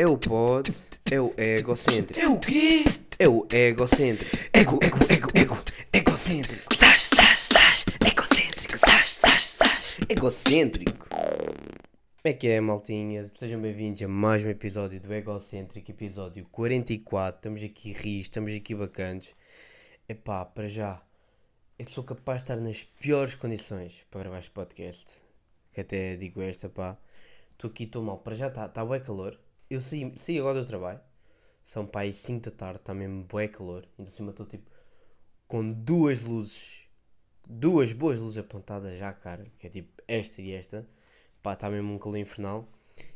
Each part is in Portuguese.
É o pod, é o egocêntrico. É o quê? É o egocêntrico. Ego, ego, ego, ego, egocêntrico. Sás, sás, sás, egocêntrico. Sás, sás, sás. Egocêntrico. Como é que é, maltinha? Sejam bem-vindos a mais um episódio do Egocêntrico, episódio 44. Estamos aqui ris, estamos aqui bacanas. Epá, para já, eu sou capaz de estar nas piores condições para gravar este podcast. Que até digo esta, pá. Estou aqui, estou mal. Para já está tá bué calor. Eu saí, saí agora do trabalho. São pá aí 5 da tarde, está mesmo bué calor. Ainda cima estou tipo com duas luzes. Duas boas luzes apontadas já cara. Que é tipo esta e esta. Pá, está mesmo um calor infernal.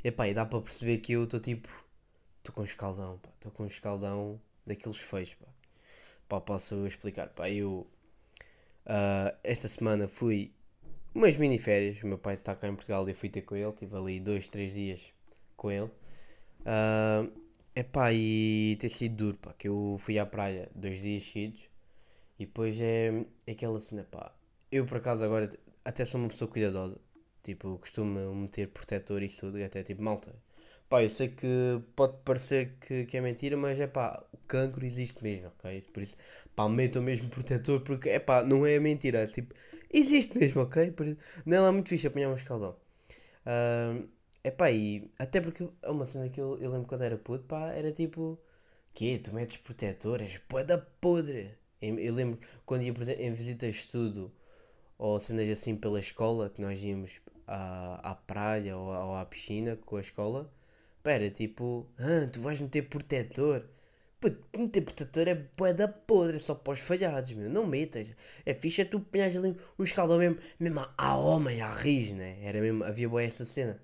E pá, e dá para perceber que eu estou tipo. Estou com um escaldão, pá. Estou com um escaldão daqueles feios, pá. Pá, posso explicar, pá. Eu. ah, esta semana fui umas mini férias. O meu pai está cá em Portugal e eu fui ter com ele. Tive ali dois, três dias com ele. Ah, epá, e ter sido duro, pá, que eu fui à praia dois dias seguidos e depois é, é aquela cena, pá. Eu por acaso agora até sou uma pessoa cuidadosa, tipo, costumo meter protetor e tudo, até tipo, malta. Pá, eu sei que pode parecer que, que é mentira, mas é pá, o cancro existe mesmo, ok? Por isso, pá, metam mesmo protetor porque é pá, não é mentira, é tipo, existe mesmo, ok? Por isso, não é lá muito fixe apanhar um escaldão. Ah, Epá, e até porque é uma cena que eu, eu lembro quando era puto, pá, era tipo, quê? Tu metes protetor? És da podre. Eu, eu lembro quando ia, em visitas de estudo, ou cenas assim pela escola, que nós íamos à, à praia ou, ou à piscina com a escola, pá, era tipo, ah, tu vais meter protetor? Puto, meter protetor é da podre, é só para os falhados, meu, não metas. É fixe é tu apanhas ali um escaldão mesmo, mesmo à, à homem, à riz, né? Era mesmo, havia boa essa cena.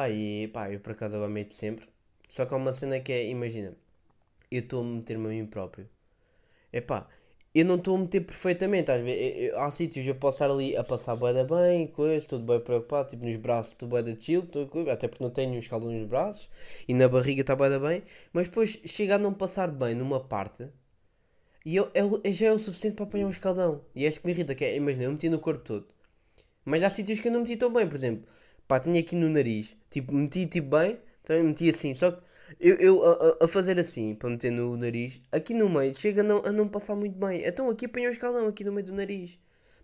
Pá, e pá, eu por acaso agora meto sempre. Só que há uma cena que é, imagina, eu estou a meter-me a mim próprio. É pá, eu não estou a meter perfeitamente. Às vezes, eu- eu- há sítios eu posso estar ali a passar bué da bem, coisa, tudo bem preocupado, tipo nos braços estou bué da chill, tô, co- até porque não tenho um escaldão nos braços e na barriga está bué da bem, mas depois chega a não passar bem numa parte e eu, eu- eu já é o suficiente para apanhar um escaldão. E é isso que me irrita, que é, imagina, eu meti no corpo todo. Mas há sítios que eu não meti tão bem, por exemplo, pá, tinha aqui no nariz, tipo, meti tipo bem, então meti assim, só que eu, eu a, a- fazer assim, para meter no nariz, aqui no meio, chega a não, a não passar muito bem. Então aqui apanhou o escaldão, aqui no meio do nariz.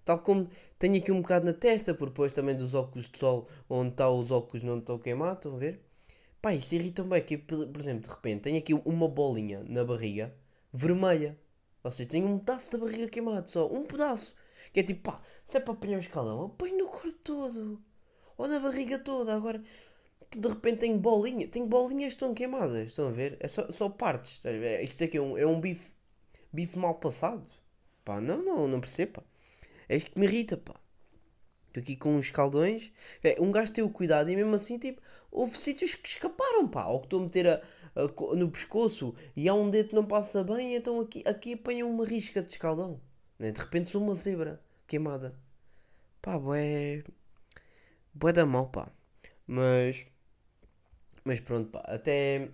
Tal como tenho aqui um bocado na testa, por depois também dos óculos de sol, onde está os óculos não estão queimados, estão a ver? Pá, isso irrita-me bem, que por exemplo, de repente, tenho aqui uma bolinha na barriga, vermelha. Ou seja, tenho um pedaço da barriga queimado só, um pedaço. Que é tipo, pá, se é para apanhar o escaldão, apanho no corpo todo. Ou na barriga toda. Agora, de repente tenho bolinha. Tenho bolinhas que estão queimadas. Estão a ver? É só, só partes. ver? Isto aqui é um, é um bife, bife mal passado. Pá, não, não, não percebo. É isto que me irrita, pá. Estou aqui com uns escaldões. É, um gajo tem o cuidado e mesmo assim, tipo, houve sítios que escaparam, pá. Ou que estou a meter a, a no pescoço e há um dedo que não passa bem, então aqui, aqui apanham uma risca de escaldão. né? De repente sou uma zebra queimada. Pá, bué. Bué da mal, pá. Mas. Mas pronto, pá. Até.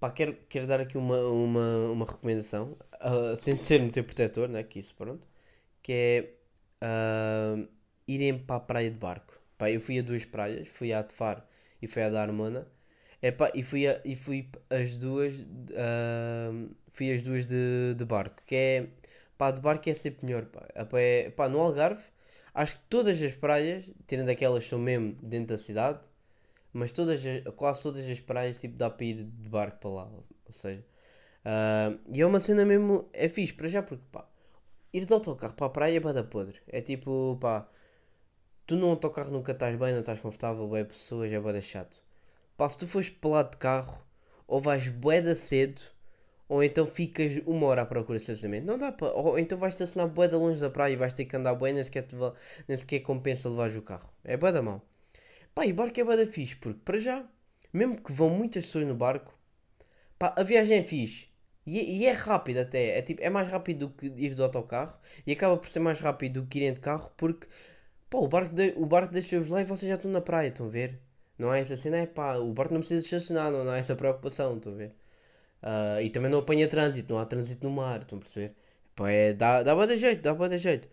Pá, quero, quero dar aqui uma, uma, uma recomendação. ah, sem ser meter protetor, né? Que isso, pronto. Que é. ah, irem para a praia de barco. Pá, eu fui a duas praias. Fui à de Faro e fui à da Armona. É pá, e fui, a, e fui as duas. ah, fui as duas de, de barco. Que é. Pá, de barco é sempre melhor, pá, é- pá, no Algarve. Acho que todas as praias, tirando aquelas que são mesmo dentro da cidade, mas todas, as- quase todas as praias, tipo, dá para ir de barco para lá. Ou, seja, ah, e é uma cena mesmo, é fixe para já, porque pá, ir de autocarro para a praia é bada podre. É tipo, pá, tu no autocarro nunca estás bem, não estás confortável, é pessoas, é bada chato. Pá, se tu fores para lá de carro, ou vais bué da cedo, ou então ficas uma hora à procura de estacionamento. Não dá para. Ou então vais estacionar bué da longe da praia e vais ter que andar bué, nem sequer, te nem sequer compensa levar o carro. É bué da mão. Pá, e barco é bué da fixe, porque para já, mesmo que vão muitas pessoas no barco, pá, a viagem é fixe. E, é- e é rápido até, é, tipo, é mais rápido do que ir de autocarro e acaba por ser mais rápido do que irem de carro porque pá, o barco, de, o barco deixa-vos lá e vocês já estão na praia, estão a ver? Não há essa cena, é pá, o barco não precisa estacionar, não, não há essa preocupação, estão a ver? Ah, e também não apanha trânsito, não há trânsito no mar, estão a perceber? Pá, é, dá, dá de jeito, dá de jeito.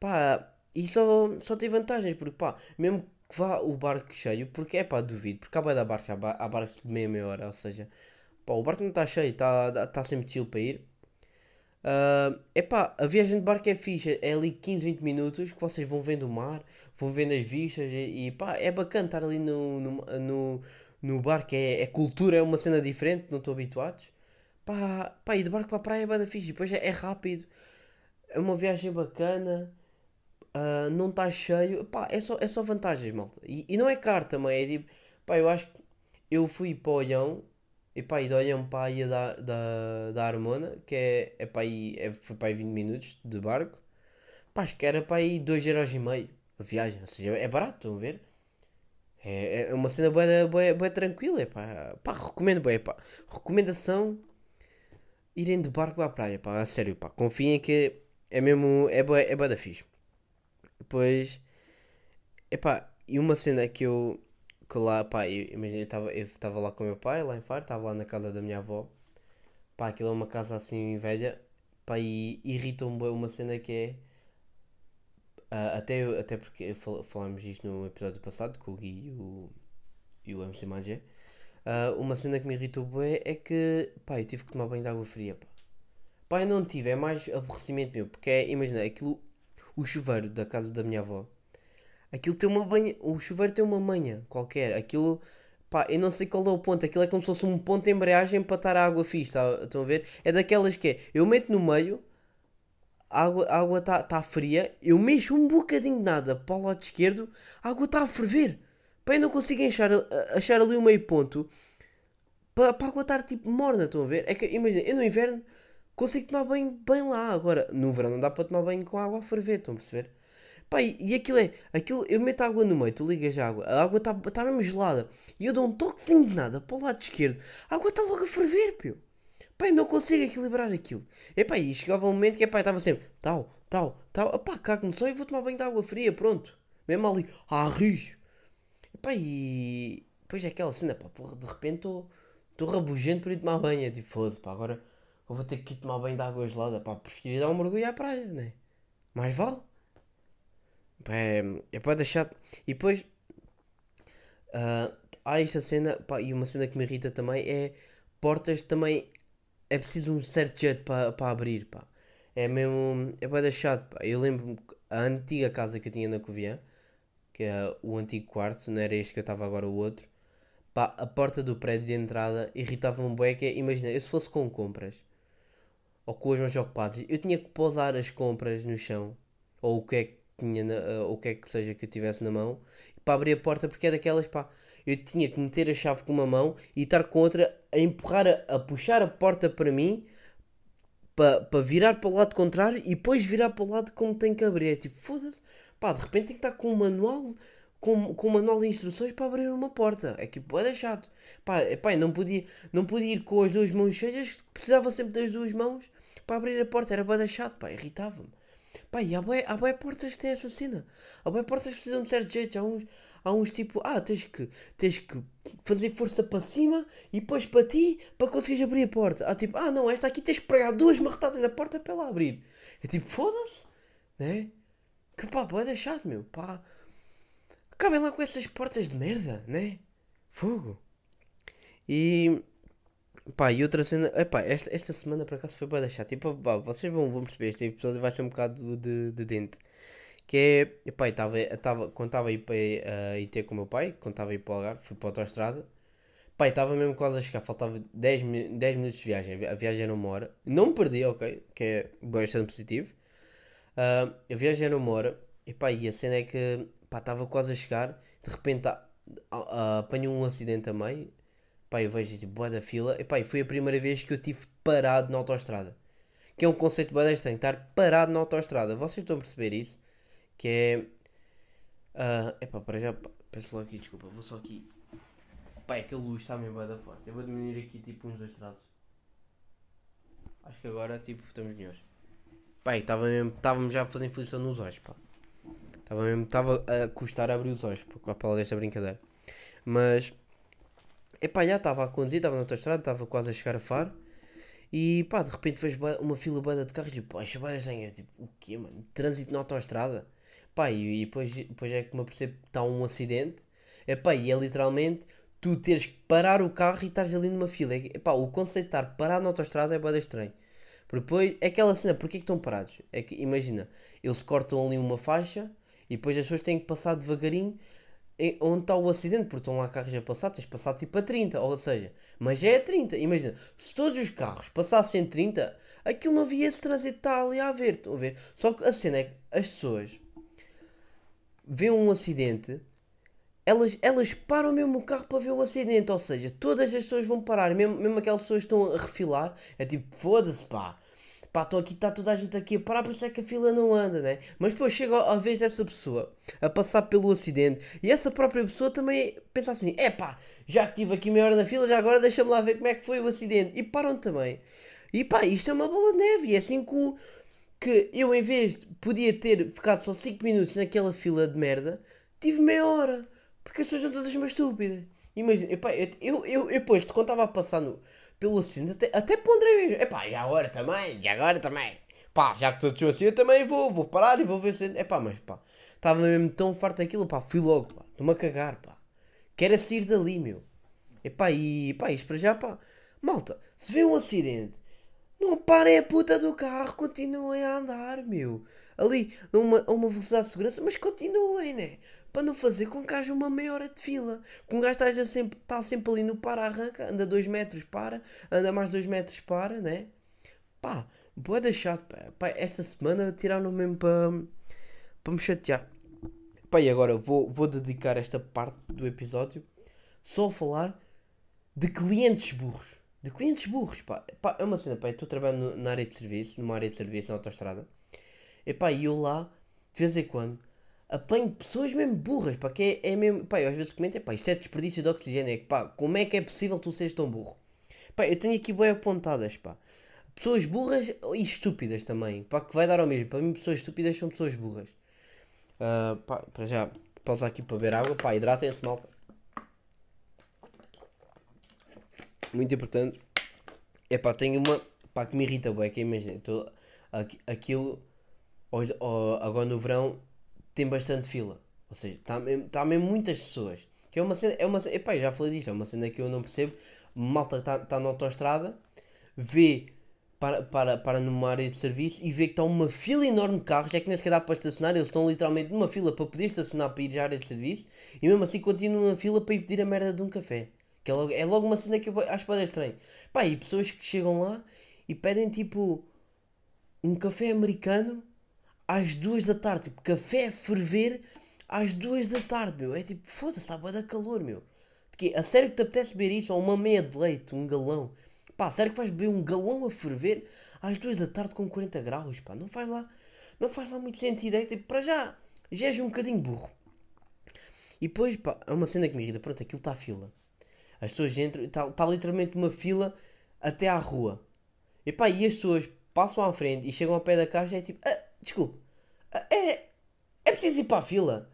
Pá, e só, só tem vantagens, porque pá, mesmo que vá o barco cheio, porque é pá, duvido, porque há bué da barca, há, ba- há barcos de meia meia hora, ou seja, pá, o barco não está cheio, está tá sempre chill para ir. Ah, epá, a viagem de barco é fixe, é ali 15, 20 minutos que vocês vão vendo o mar, vão vendo as vistas e, e pá, é bacana estar ali no, no, no, no barco, é, é cultura, é uma cena diferente, não estou habituados. Pá, pá, e de barco para a praia é bada fixe, depois é, é rápido, é uma viagem bacana, ah, não está cheio, pá, é só, é só vantagens, malta. E, e não é caro também, é tipo, pá, eu acho que eu fui para o Olhão, e pá, e de Olhão para a ilha da, da, da Armona, que é, é para aí, é, foi para aí 20 minutos de barco, pá, acho que era para aí 2,5€ a viagem, ou seja, é barato, estão a ver? É, é uma cena boa, boa, boa tranquila, é pá, pá, recomendo, bem, pá, recomendação, irem de barco à praia, pá, a sério, pá, confiem que é mesmo, é boa, é bué da fixe. Depois, epá, e uma cena que eu, que lá, pá, imagina, eu estava lá com o meu pai, lá em Faro, estava lá na casa da minha avó, pá, aquilo é uma casa assim velha, pá, e irritou-me bué uma cena que é, ah, até, até porque fal- falámos isto no episódio passado, com o Gui e o, e o MC Magé, ah, uma cena que me irritou bué é que, pá, eu tive que tomar banho de água fria, pá. Pá, eu não tive, é mais aborrecimento meu, porque é, imagina, aquilo, o chuveiro da casa da minha avó, aquilo tem uma banha, o chuveiro tem uma manha qualquer, aquilo, pá, eu não sei qual é o ponto, aquilo é como se fosse um ponto de embreagem para estar a água fixe, tá- estão a ver? É daquelas que é, eu meto no meio, a água a água está tá fria, eu mexo um bocadinho de nada para o lado esquerdo, a água está a ferver, eu não consigo achar, achar ali o meio ponto, para, para a água estar tipo morna, estão a ver? É que, imagina, eu no inverno consigo tomar banho bem lá. Agora, no verão não dá para tomar banho com água a ferver, estão a perceber? Pá, e, aquilo é, aquilo, eu meto água no meio, tu ligas a água, a água está tá mesmo gelada, e eu dou um toquezinho de nada para o lado esquerdo, a água está logo a ferver, pio. Eu não consigo equilibrar aquilo. E pá, e chegava um momento que epá, estava sempre, tal, tal, tal, pá, cago-me só e vou tomar banho de água fria, pronto. Mesmo ali, ah, rijo. Epá, e depois é aquela cena, pá, porra, de repente estou rabugento por ir tomar banho. É tipo, foda-se, pá, agora eu vou ter que ir tomar banho de água gelada, pá, prefiro ir dar um mergulho à praia, né? Mais vale. É, é deixar. E depois, ah, há esta cena, pá, e uma cena que me irrita também é portas também é preciso um certo jeito para abrir, pá. É mesmo, é para deixar, pá. Eu lembro-me a antiga casa que eu tinha na Covilhã, que é o antigo quarto, não era este que eu estava agora o outro. Pá, a porta do prédio de entrada irritava-me bué, é, imagina, eu se fosse com compras, ou com as mãos ocupadas, eu tinha que pousar as compras no chão, ou o que é que tinha, na, ou o que é que seja que eu tivesse na mão, para abrir a porta, porque é daquelas, pá, eu tinha que meter a chave com uma mão e estar com outra a empurrar, a, a puxar a porta para mim, para pa virar para o lado contrário e depois virar para o lado como tem que abrir. É tipo, foda-se, pá, de repente tem que estar com um manual, com, com um manual de instruções para abrir uma porta. É que pô, era chato. Pá, é, pá, não podia, não podia ir com as duas mãos cheias, precisava sempre das duas mãos para abrir a porta. Era bada chato, pá, irritava-me. Pá, e há bué, há bué portas que têm essa cena. Há bué portas que precisam de certo jeito. Há uns, há uns tipo, ah, tens que, tens que fazer força para cima e depois para ti para conseguires abrir a porta. Há tipo, ah não, esta aqui tens que pregar duas marretadas na porta para ela abrir. É tipo, foda-se, né? Que pá, bué chato, meu, pá. Acabem lá com essas portas de merda, né? Fogo. E Pá, e outra cena, epá, esta, esta semana por acaso foi bem chato. Tipo, pá, vocês vão, vão perceber, este episódio vai ser um bocado de, de dente. Que é, epá, tava, tava, quando estava a ir para uh, ir ter com o meu pai, quando estava a ir para o Algarve, fui para a autostrada. Pá, estava mesmo quase a chegar, faltava 10, mi- 10 minutos de viagem, a vi- a viagem era uma hora. Não me perdi, ok, que é bastante positivo. Ah, a viagem era uma hora, e pá, e a cena é que, estava quase a chegar, de repente apanhou um acidente a meio, Pá, eu vejo tipo, bué da fila. E pá, foi a primeira vez que eu tive parado na autostrada. Que é um conceito da estranho, estar parado na autostrada. Vocês estão a perceber isso? Que é... ah, epá, para já, peço logo aqui, desculpa, vou só aqui. Pá, é que a luz está mesmo bué da forte. Eu vou diminuir aqui tipo uns dois traços. Acho que agora, tipo, estamos melhores. Pá, estava mesmo, estávamos já a fazer inflição nos olhos, pá. Estava mesmo, estava a custar a abrir os olhos, por causa desta brincadeira. Mas... Epá, já estava a conduzir, estava na autostrada, estava quase a chegar a Faro. E pá, de repente vejo uma fila boa de carros e pá, isto é estranho. Eu, Tipo, o quê, mano? Trânsito na autostrada? Pá, e, e depois, depois é que me apercebo que está um acidente. Epá, e é literalmente tu teres que parar o carro e estares ali numa fila. É, epá, o conceito de estar parado na autostrada é bastante estranho. Porque depois, é aquela cena, porquê que estão parados? É que, imagina, eles cortam ali uma faixa e depois as pessoas têm que passar devagarinho onde está o acidente, porque estão lá carros a passar, tens de passar tipo a 30, ou seja, mas já é 30, imagina, se todos os carros passassem 30, aquilo não havia esse trânsito está ali a ver, estão a ver? Só que a cena é que as pessoas veem um acidente, elas, elas param mesmo o carro para ver o acidente, ou seja, todas as pessoas vão parar, mesmo, mesmo aquelas pessoas que estão a refilar, é tipo, foda-se pá, pá, estão aqui, está toda a gente aqui a parar, por isso é que a fila não anda, né? Mas depois chega a vez dessa pessoa a passar pelo acidente e essa própria pessoa também pensa assim, é pá, já que estive aqui meia hora na fila, já agora deixa-me lá ver como é que foi o acidente, e param também. E pá, isto é uma bola de neve, e é assim que o que eu em vez de podia ter ficado só 5 minutos naquela fila de merda, tive meia hora. Porque as pessoas são todas umas estúpidas. Imagina, eu, eu, eu, eu depois, quando estava a passar no, pelo acidente, até, até ponderei mesmo. Epá, já agora também, já agora também. Pá, já que todos são assim, eu também vou, vou parar e vou ver se... Epá, mas pá, estava mesmo tão farto daquilo, pá, fui logo, pá. Estou-me a cagar, pá. Quero sair dali, meu. Epá, e pá, isto para já, pá. Malta, se vê um acidente, não parem a puta do carro, continuem a andar, meu. Ali, a uma, a uma velocidade de segurança, mas continuem, né? Para não fazer com que haja uma meia hora de fila. Com um gajo esteja sempre, está sempre ali no para-arranca, anda 2 metros, para, anda mais 2 metros, para, né? Pá, boa chato, pá. Esta semana tiraram mesmo para, para me chatear. Pá, e agora vou, vou dedicar esta parte do episódio só a falar de clientes burros. De clientes burros, pá. Pá, é uma cena, pá. Eu estou trabalhando na área de serviço, numa área de serviço na autostrada. E pá, e eu lá, de vez em quando, apanho pessoas mesmo burras, pá. Que é, é mesmo, pá, eu às vezes comento, é pá, isto é desperdício de oxigênio. É pá, como é que é possível tu seres tão burro? Pá, eu tenho aqui bem apontadas, pá. Pessoas burras e estúpidas também. Pá, que vai dar ao mesmo. Para mim, pessoas estúpidas são pessoas burras. Ah, pá, para já, pausar aqui para beber água. Pá, hidratem-se, malta. Muito importante. É pá, tenho uma. Pá, que me irrita, bué, que imagina. aquilo. ó, agora no verão tem bastante fila. Ou seja, está mesmo, tá mesmo muitas pessoas. Que é uma cena. É uma, cena- epá, já falei disto. É uma cena que eu não percebo. Malta está tá na autostrada. Vê. Para, para, para numa área de serviço e vê que está uma fila enorme de carros, é que nem sequer dá para estacionar, eles estão literalmente numa fila para poder estacionar para ir à área de serviço e mesmo assim continuam na fila para ir pedir a merda de um café. Que é logo, é logo uma cena que eu acho bem estranho. Pá, e pessoas que chegam lá e pedem tipo um café americano às duas da tarde. Tipo, café a ferver às duas da tarde, meu. É tipo, foda-se, está bué da calor, meu. Quê? A sério que te apetece beber isso? Ou uma meia de leite, um galão? Pá, sério que vais beber um galão a ferver às duas da tarde com 40 graus, pá? Não faz lá, não faz lá muito sentido. É tipo, para já, já és um bocadinho burro. E depois, pá, é uma cena que me irrita. Pronto, aquilo está a fila. As pessoas entram, está tá literalmente uma fila até à rua. E pá, e as pessoas passam à frente e chegam ao pé da caixa e é tipo, ah, desculpe, ah, é, é preciso ir para a fila.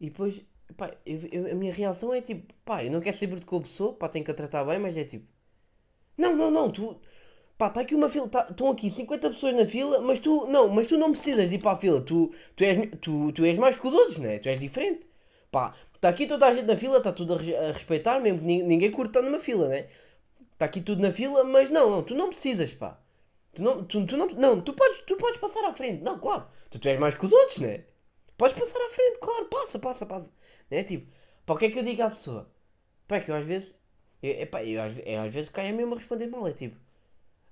E depois, pá, eu- eu- a minha reação é tipo, pá, eu não quero saber de que a pessoa, pá, tenho que a tratar bem, mas é tipo, não, não, não, tu, pá, está aqui uma fila, tá- estão aqui 50 pessoas na fila, mas tu, não, mas tu não precisas de ir para a fila, tu, tu, és, tu, tu és mais que os outros, né? Tu és diferente. Pá, está aqui toda a gente na fila, está tudo a, a respeitar, mesmo que nin- ninguém curta numa fila, né? Está aqui tudo na fila, mas não, não, tu não precisas, pá. Tu não, tu, tu não, não, tu podes, tu podes passar à frente, não, claro. Tu, tu és mais que os outros, né? Podes passar à frente, claro, passa, passa, passa. Né? Tipo, para o que é que eu digo à pessoa? Pá, é que eu às vezes, eu, epá, eu, às, eu às vezes caio mesmo a responder mal, é tipo,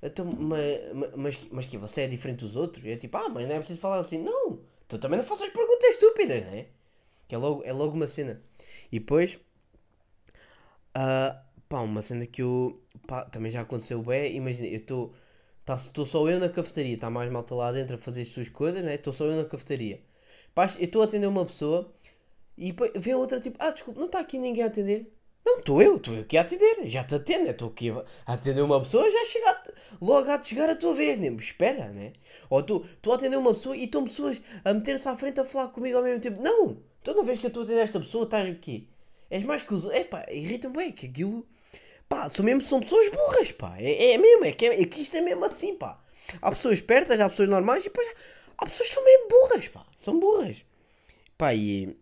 então, mas, mas, mas que você é diferente dos outros? E é tipo, ah, mas não é preciso falar assim. Não, tu também não faças perguntas estúpidas, né? Que é logo, é logo uma cena. E depois, ah, pá, uma cena que eu, pá, também já aconteceu bem, imagina, eu estou, estou só eu na cafetaria, está mais malta lá dentro a fazer as suas coisas, né? Estou só eu na cafetaria. Pá, eu estou a atender uma pessoa e vem outra tipo, ah, desculpa, não está aqui ninguém a atender? Não, estou eu, estou eu aqui a atender, já te atendo, estou aqui a atender uma pessoa, já chega logo a chegar a tua vez, né? espera, né? Ou tu a atender uma pessoa e estão pessoas a meter-se à frente a falar comigo ao mesmo tempo. Não, tu não vês que eu estou a atender esta pessoa, estás aqui. És mais que os outros. É pá, irritam bem, que aquilo. Pá, são mesmo, são pessoas burras, pá. É, é mesmo, é que, é, é que isto é mesmo assim, pá. Há pessoas espertas, há pessoas normais e depois há pessoas que são mesmo burras, pá. São burras. Pá, e.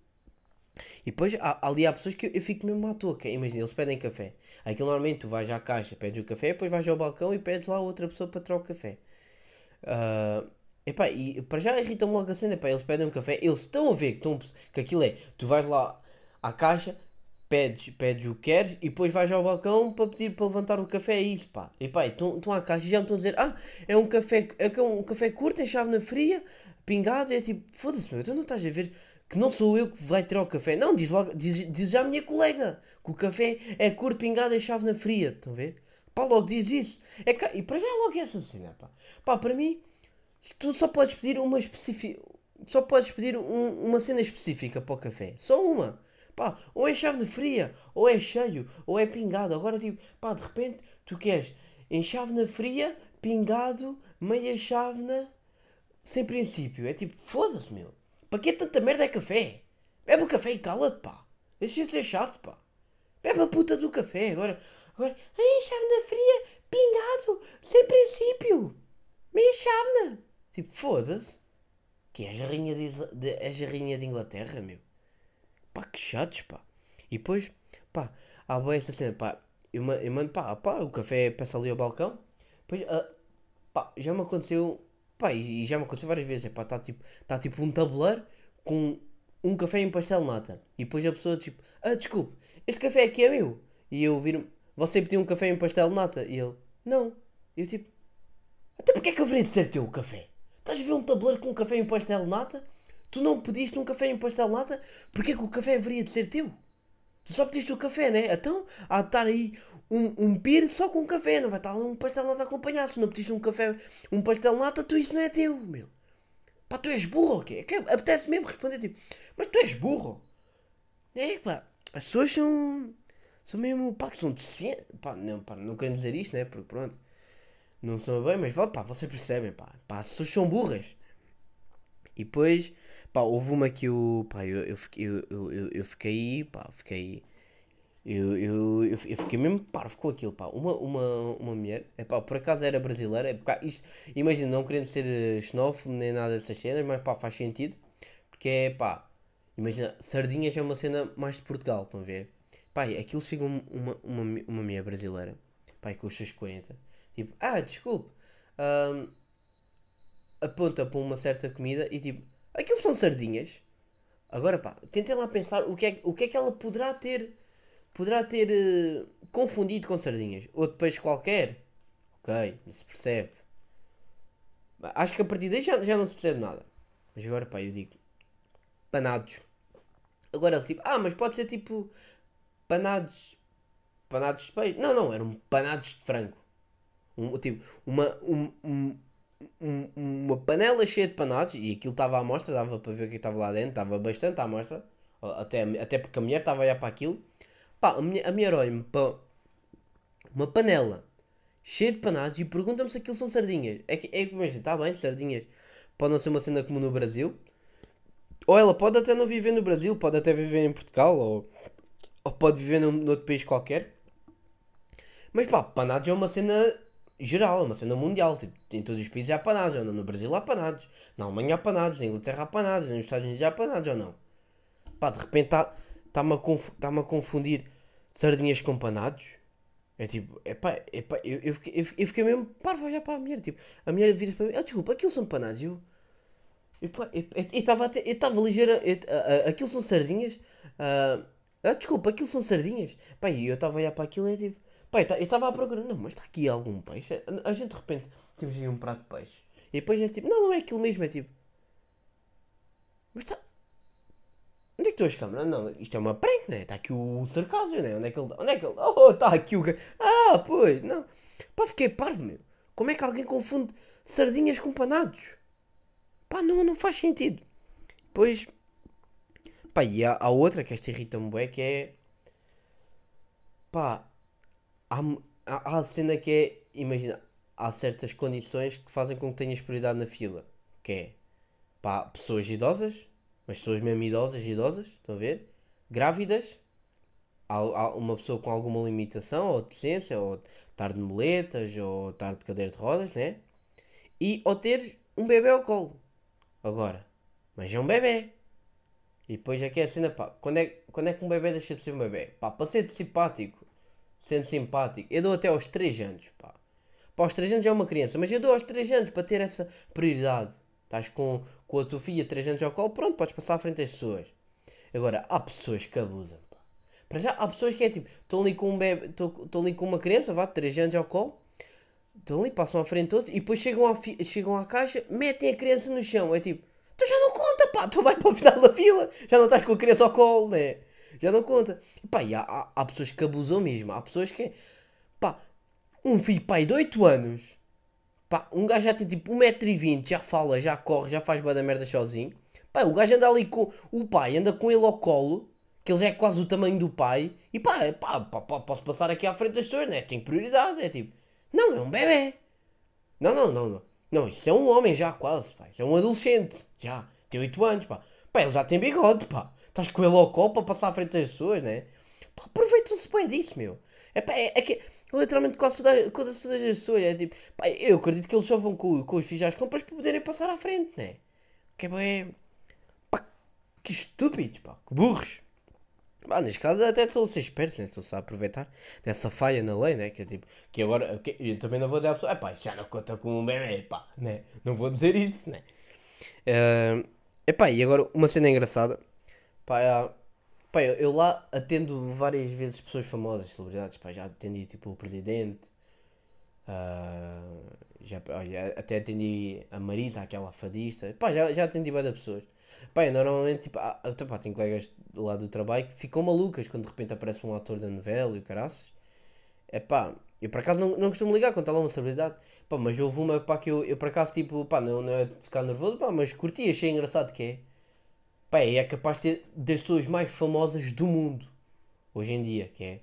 E depois há, ali há pessoas que eu, eu fico mesmo à toa. Que, é, imagina, eles pedem café. Aquilo normalmente tu vais à caixa, pedes o café, depois vais ao balcão e pedes lá outra pessoa para trocar o café. Ah, epá, e para já irritam-me logo a cena. Epá, eles pedem um café, eles estão a ver que, estão, que aquilo é. Tu vais lá à caixa, pedes, pedes o que queres e depois vais ao balcão para pedir para levantar o café. É isso, pá. E pá, estão, à caixa e já me estão a dizer: Ah, é um café, é um café curto, em chave na fria, pingado. É tipo, foda-se, meu, tu não estás a ver que não sou eu que vai tirar o café. Não, diz, logo, diz, diz já a minha colega que o café é curto, pingado, em chave na fria. Estão a ver? Pá, logo diz isso. É que, e para já é logo essa cena, pá. Pá, para mim, tu só podes pedir uma específica. Só podes pedir um- uma cena específica para o café. Só uma. Pá, ou é chave fria, ou é cheio, ou é pingado. Agora, tipo, pá, de repente, tu queres em chávena fria, pingado, meia chávena, sem princípio. É tipo, foda-se, meu. Para que tanta merda é café? Bebe o café e cala-te, pá. Deixa de ser chato, pá. Bebe a puta do café. Agora, agora, em chávena fria, pingado, sem princípio. Meia chávena. Tipo, foda-se. Que és a rainha de, de, és a rainha de Inglaterra, meu. Pá, que chatos, pá. E depois, pá, há boa essa cena, pá. Eu, eu mando, pá, pá, o café passa ali ao balcão. Depois, ah, pá, já me aconteceu, pá, e, e já me aconteceu várias vezes, é pá, está tipo, tá tipo um tabuleiro com um café e um pastel nata. E depois a pessoa, tipo, ah, desculpe, este café aqui é meu. E eu viro você pediu um café e um pastel nata? E ele, não. E eu, tipo, até porque é que haveria de ser teu o café? Estás a ver um tabuleiro com um café e um pastel nata? Tu não pediste um café e um pastel de nata? Porquê que o café haveria de ser teu? Tu só pediste o café, né? Então, há de estar aí um, um pir só com café, não vai estar lá um pastel de nata acompanhado. Se não pediste um café, um pastel de nata, tu isso não é teu, meu. Pá, tu és burro, ok? É que apetece mesmo responder tipo, mas tu és burro. É, pá, as pessoas são, são mesmo, pá, são deficientes. Pá, não, pá, não quero dizer isto, né? Porque pronto, não são bem, mas pá, vocês percebem, pá, pá, as pessoas são burras. E depois, pá, houve uma que eu, pá, eu, eu, eu, eu, eu, fiquei, pá, fiquei, eu, eu, eu, eu fiquei mesmo parvo com aquilo, pá, uma, uma, uma mulher, é pá, por acaso era brasileira, é, pá, isto, imagina, não querendo ser eh, xenófobo nem nada dessas cenas, mas pá, faz sentido, porque é, pá, imagina, sardinhas é uma cena mais de Portugal, estão a ver? Pá, aquilo chega um- uma, uma, uma mulher brasileira, pá, com os seus 40, tipo, ah, desculpe, ahm, aponta para uma certa comida e tipo, aquilo são sardinhas. Agora pá, tentem lá pensar o que é, o que, é que ela poderá ter poderá ter eh, confundido com sardinhas. Outro peixe qualquer. Ok, não se percebe. Acho que a partir daí já, já não se percebe nada. Mas agora pá, eu digo panados. Agora ele tipo, ah, mas pode ser tipo panados. Panados de peixe. Não, não, eram panados de frango. Um, tipo, uma, um, um, um- uma panela cheia de panados e aquilo estava à mostra, dava para ver o que estava lá dentro, estava bastante à mostra, até, até porque a mulher estava a olhar para aquilo. Pá, a mulher, mulher olha-me para uma panela cheia de panados e pergunta-me se aquilo são sardinhas. É que, é que imagina, está bem, sardinhas pode não ser uma cena comum no Brasil, ou ela pode até não viver no Brasil, pode até viver em Portugal, ou, ou pode viver num, noutro país qualquer. Mas pá, panados é uma cena geral, é uma cena mundial. Tipo, em todos os países há panados, ou não? No Brasil há panados, na Alemanha há panados, na Inglaterra há panados, nos Estados Unidos há panados, ou não? Pá, de repente está-me a, confu tá a confundir sardinhas com panados. É tipo, epá, epá, eu, eu, fiquei, eu, fiquei- eu fiquei mesmo parvo a olhar para a mulher. Tipo, a mulher vira-se para mim, ah, desculpa, aquilo são panados. Eu estava eu, eu, eu estava eu ligeira, eu- aquilo são sardinhas. ah, ah, desculpa, aquilo são sardinhas. Pá, e eu estava a olhar para aquilo e é tipo, eu ta- eu estava à procura, não, mas está aqui algum peixe? A, a gente de repente temos aí um prato de peixe. E depois é tipo, não, não é aquilo mesmo, é tipo, mas está. Onde é que estão as câmaras? Não, isto é uma prank, né? Está aqui o sarcasmo, né? Onde é que ele. Onde é que ele. Oh, está aqui o. Ah, pois, não. Pá, fiquei parvo, meu. Como é que alguém confunde sardinhas com panados? Pá, não, não faz sentido. Pois. Pá, e há, há outra que esta irrita-me bué que é. Pá. Há, há, cena que é. Imagina, há certas condições que fazem com que tenhas prioridade na fila. Que é. Pá, pessoas idosas. Mas pessoas mesmo idosas, idosas, estão a ver? Grávidas, há, há uma pessoa com alguma limitação, ou deficiência, ou estar de moletas, ou estar de cadeira de rodas, né? E ou ter um bebê ao colo. Agora, mas é um bebê. E depois é que é a cena, pá, quando é, quando é que um bebê deixa de ser um bebê? Pá, para ser simpático, sendo simpático, eu dou até aos 3 anos, pá. Pá, aos 3 anos é uma criança, mas eu dou aos 3 anos para ter essa prioridade. Estás com, com a tua filha 3 anos ao colo, pronto, podes passar à frente das pessoas. Agora, há pessoas que abusam, pá. Para já, há pessoas que é tipo, estão ali com um bebê, estão ali com uma criança, vá, 3 anos ao colo, estão ali, passam à frente todos, e depois chegam à, chegam à caixa, metem a criança no chão, é tipo, tu já não conta, pá, tu vai para o final da fila, já não estás com a criança ao colo, né? Já não conta. Pá, e há, há, há pessoas que abusam mesmo, há pessoas que, pá, um filho, pai, de 8 anos, pá, um gajo já tem tipo 1,20m, já fala, já corre, já faz da merda sozinho, pá, o gajo anda ali com, o pai anda com ele ao colo, que ele já é quase o tamanho do pai, e pá, pá, pá, pá, posso passar aqui à frente das pessoas, né? Tenho prioridade, é tipo, não, é um bebê. Não, não, não, não. Não, isso é um homem já quase, pá. Isso é um adolescente. Já. Tem 8 anos, pá. Pá, ele já tem bigode, pá. Estás com ele ao colo para passar à frente das pessoas, né? Pá, aproveitam-se bem disso, meu. É pá, é, é que literalmente quase todas, as pessoas. É tipo, pá, eu acredito que eles só vão com, com os filhos às compras para poderem passar à frente, né? Que é bem. Pá, que estúpidos, pá. Que burros. Pá, neste caso até estão a ser espertos, né? Estão-se a aproveitar dessa falha na lei, né? Que é tipo, que agora, que, eu também não vou dizer à pessoa, ah pá, já não conta como um bebê, pá, né? Não vou dizer isso, né? Uh, epá, e agora uma cena engraçada, pá, é- pá eu, eu lá atendo várias vezes pessoas famosas, celebridades, pá, já atendi tipo o presidente, ah, já, olha, até atendi a Marisa, aquela fadista, pá, já, já atendi várias pessoas. Pá, eu normalmente, tipo, ah, pá, tenho colegas lá do trabalho que ficam malucas quando de repente aparece um ator da novela e o caraças. É pá, eu por acaso não, não costumo ligar quando está lá uma celebridade. Pá, mas houve uma pá, que eu, eu por acaso, tipo, pá, não, não é de ficar nervoso, pá, mas curti, achei engraçado que é. Pá, é capaz de ser das pessoas mais famosas do mundo, hoje em dia, que é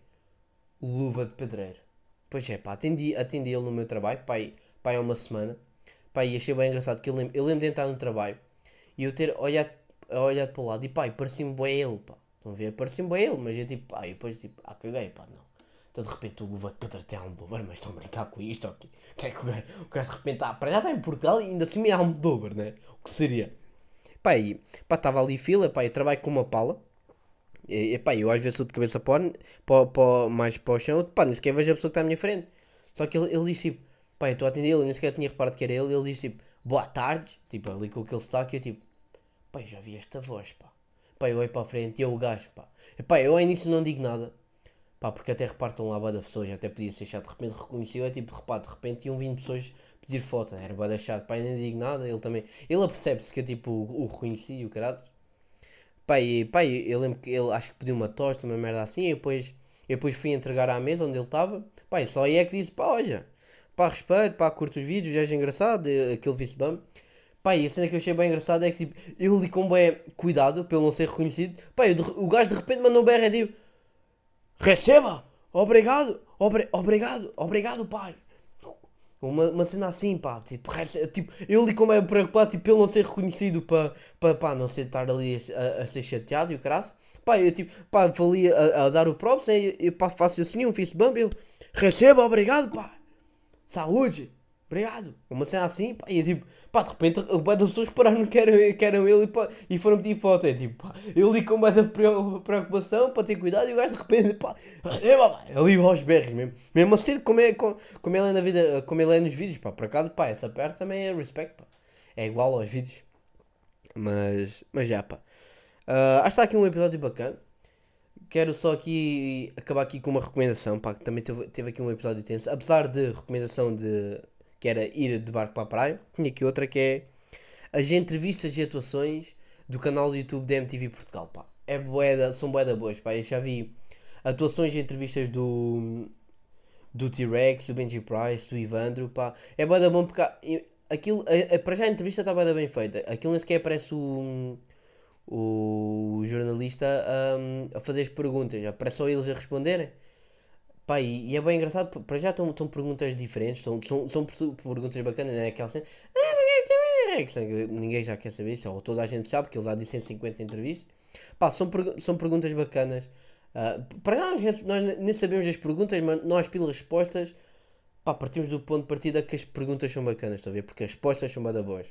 Luva de Pedreiro. Pois é, pá, atendi, atendi ele no meu trabalho, pá, pá, há uma semana. Pá, e achei bem engraçado que eu lembro, eu lembro de entrar no trabalho e eu ter olhado, olhado para o lado e pá, parecia-me bem ele, pá. Estão a ver? Parecia-me bem ele, mas eu tipo, pá, e depois tipo, ah, caguei, pá, não. Então de repente o Luva de Pedreiro tem Almodóvar, mas estão a brincar com isto, ok? Que é que o o gajo de repente está, para já está em Portugal e ainda assim é Almodóvar, né? O que seria? Pá, e pá, estava ali fila, pá, eu trabalho com uma pala. E, pá, eu às vezes estou de cabeça para, para, para, mais para o chão, pá, nem sequer vejo a pessoa que está à minha frente. Só que ele, ele disse tipo, pá, eu estou a atender ele, eu nem sequer tinha reparado que era ele, ele disse tipo, boa tarde, tipo, ali com aquele sotaque, eu tipo, pá, eu já vi esta voz, pá. Pá, eu olho para a frente e eu o gajo, pá. E, pá, eu ao início não digo nada, pá, porque até repartam lá bué de pessoas, até podia ser chato, de repente reconheceu, é tipo, repara, de repente iam vindo pessoas pedir foto, era bué de chato, pá, eu nem digo nada, ele também, ele apercebe-se que eu tipo, o, o reconheci o caralho. Pá, e eu lembro que ele acho que pediu uma tosta, uma merda assim, e depois, eu depois fui entregar à mesa onde ele estava. E só aí é que disse, pá, olha, pá, respeito, pá, curto os vídeos, és engraçado, e aquele vice-bam. Pá, e a cena que eu achei bem engraçada é que, tipo, eu li com bem cuidado, pelo não ser reconhecido. E o, o gajo de repente mandou um berro e tipo, receba, obrigado, obri- obrigado, obrigado, pai. Uma, uma cena assim, pá, tipo, tipo eu li como é preocupado, tipo, pelo não ser reconhecido para, para, pá, não ser estar ali a, a- ser chateado e o caraço. Pá, eu tipo, pá, falei a, a dar o né, e, e pá, faço assim, um fist bump, ele, receba, obrigado, pá, saúde, obrigado. Uma cena assim, pá, e eu tipo, pá, de repente, o bué das pessoas pararam que eram, que eram ele e, pá, e foram pedir foto, é tipo, pá, eu li com mais preocupação, para ter cuidado, e o gajo de repente, pá, receba, pá, ali aos berros mesmo, mesmo assim, como é, como, como ele é na vida, como ele é nos vídeos, pá, por acaso, pá, essa parte também é respect, pá, é igual aos vídeos, mas, mas já, pá. Ah, acho que está aqui um episódio bacana. Quero só aqui acabar aqui com uma recomendação, pá, que também teve, teve aqui um episódio tenso. Apesar de recomendação de que era ir de barco para a praia, tinha aqui outra que é as entrevistas e atuações do canal do YouTube da MTV Portugal, pá. É boeda, são boeda boas, pá. Eu já vi atuações e entrevistas do do T-Rex, do Benji Price, do Ivandro, pá. É boeda bom porque aquilo, a- a- para já a entrevista está boeda bem feita. Aquilo nem sequer parece o o jornalista hum, a fazer as perguntas, aparece só eles a responderem. Pá, e, e é bem engraçado, para já estão, estão perguntas diferentes, são, são, são perguntas bacanas, não é aquela cena, ah, porque é que sabe?" Que ninguém já quer saber isso, ou toda a gente sabe, que eles já dizem 50 entrevistas. Pá, são, são perguntas bacanas. Ah, para já nós, nós nem sabemos as perguntas, mas nós pelas respostas, pá, partimos do ponto de partida que as perguntas são bacanas, estão a ver? Porque as respostas são bada boas.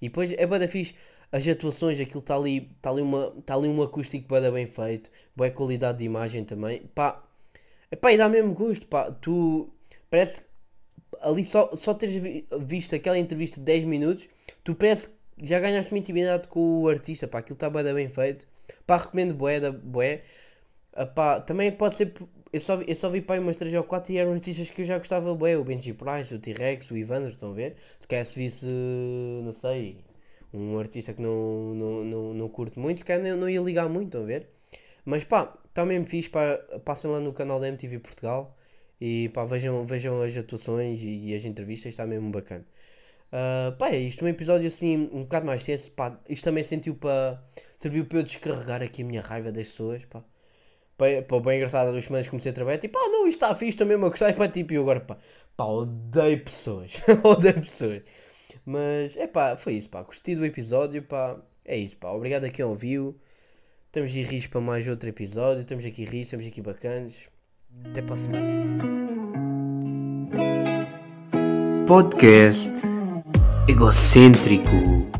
E depois é bada fixe as atuações, aquilo está ali, está ali, uma, tá ali um acústico bem, bem feito, boa qualidade de imagem também, pá, epá, e dá mesmo gosto, pá, tu, parece ali só, só teres vi- visto aquela entrevista de 10 minutos, tu parece que já ganhaste uma intimidade com o artista, pá, aquilo está bem, bem feito, pá, recomendo bué, da bué, Ah, pá, também pode ser, eu só, eu só vi pá, umas 3 ou 4 e eram artistas que eu já gostava bué, o Benji Price, o T-Rex, o Ivandro, estão a ver? Se calhar se visse, não sei, um artista que não, não, não, não curto muito, se calhar não, não ia ligar muito, estão a ver? Mas pá, está mesmo fixe, pá, passem lá no canal da MTV Portugal e pá, vejam, vejam as atuações e, as entrevistas, está mesmo bacana. Ah, pá, é isto, um episódio assim um bocado mais tenso, pá, isto também sentiu para, serviu para eu descarregar aqui a minha raiva das pessoas, pá. Pá, pá, bem engraçado, há duas semanas comecei a trabalhar, tipo, ah não, isto está fixe, também me gostei, pá, tipo, e agora, pá, pá, odeio pessoas, odeio pessoas. Mas, é pá, foi isso, pá, gostei do episódio, pá, é isso, pá, obrigado a quem ouviu. Estamos aí rios para mais outro episódio, estamos aqui rios, estamos aqui bacanas. Até para a semana. Podcast egocêntrico.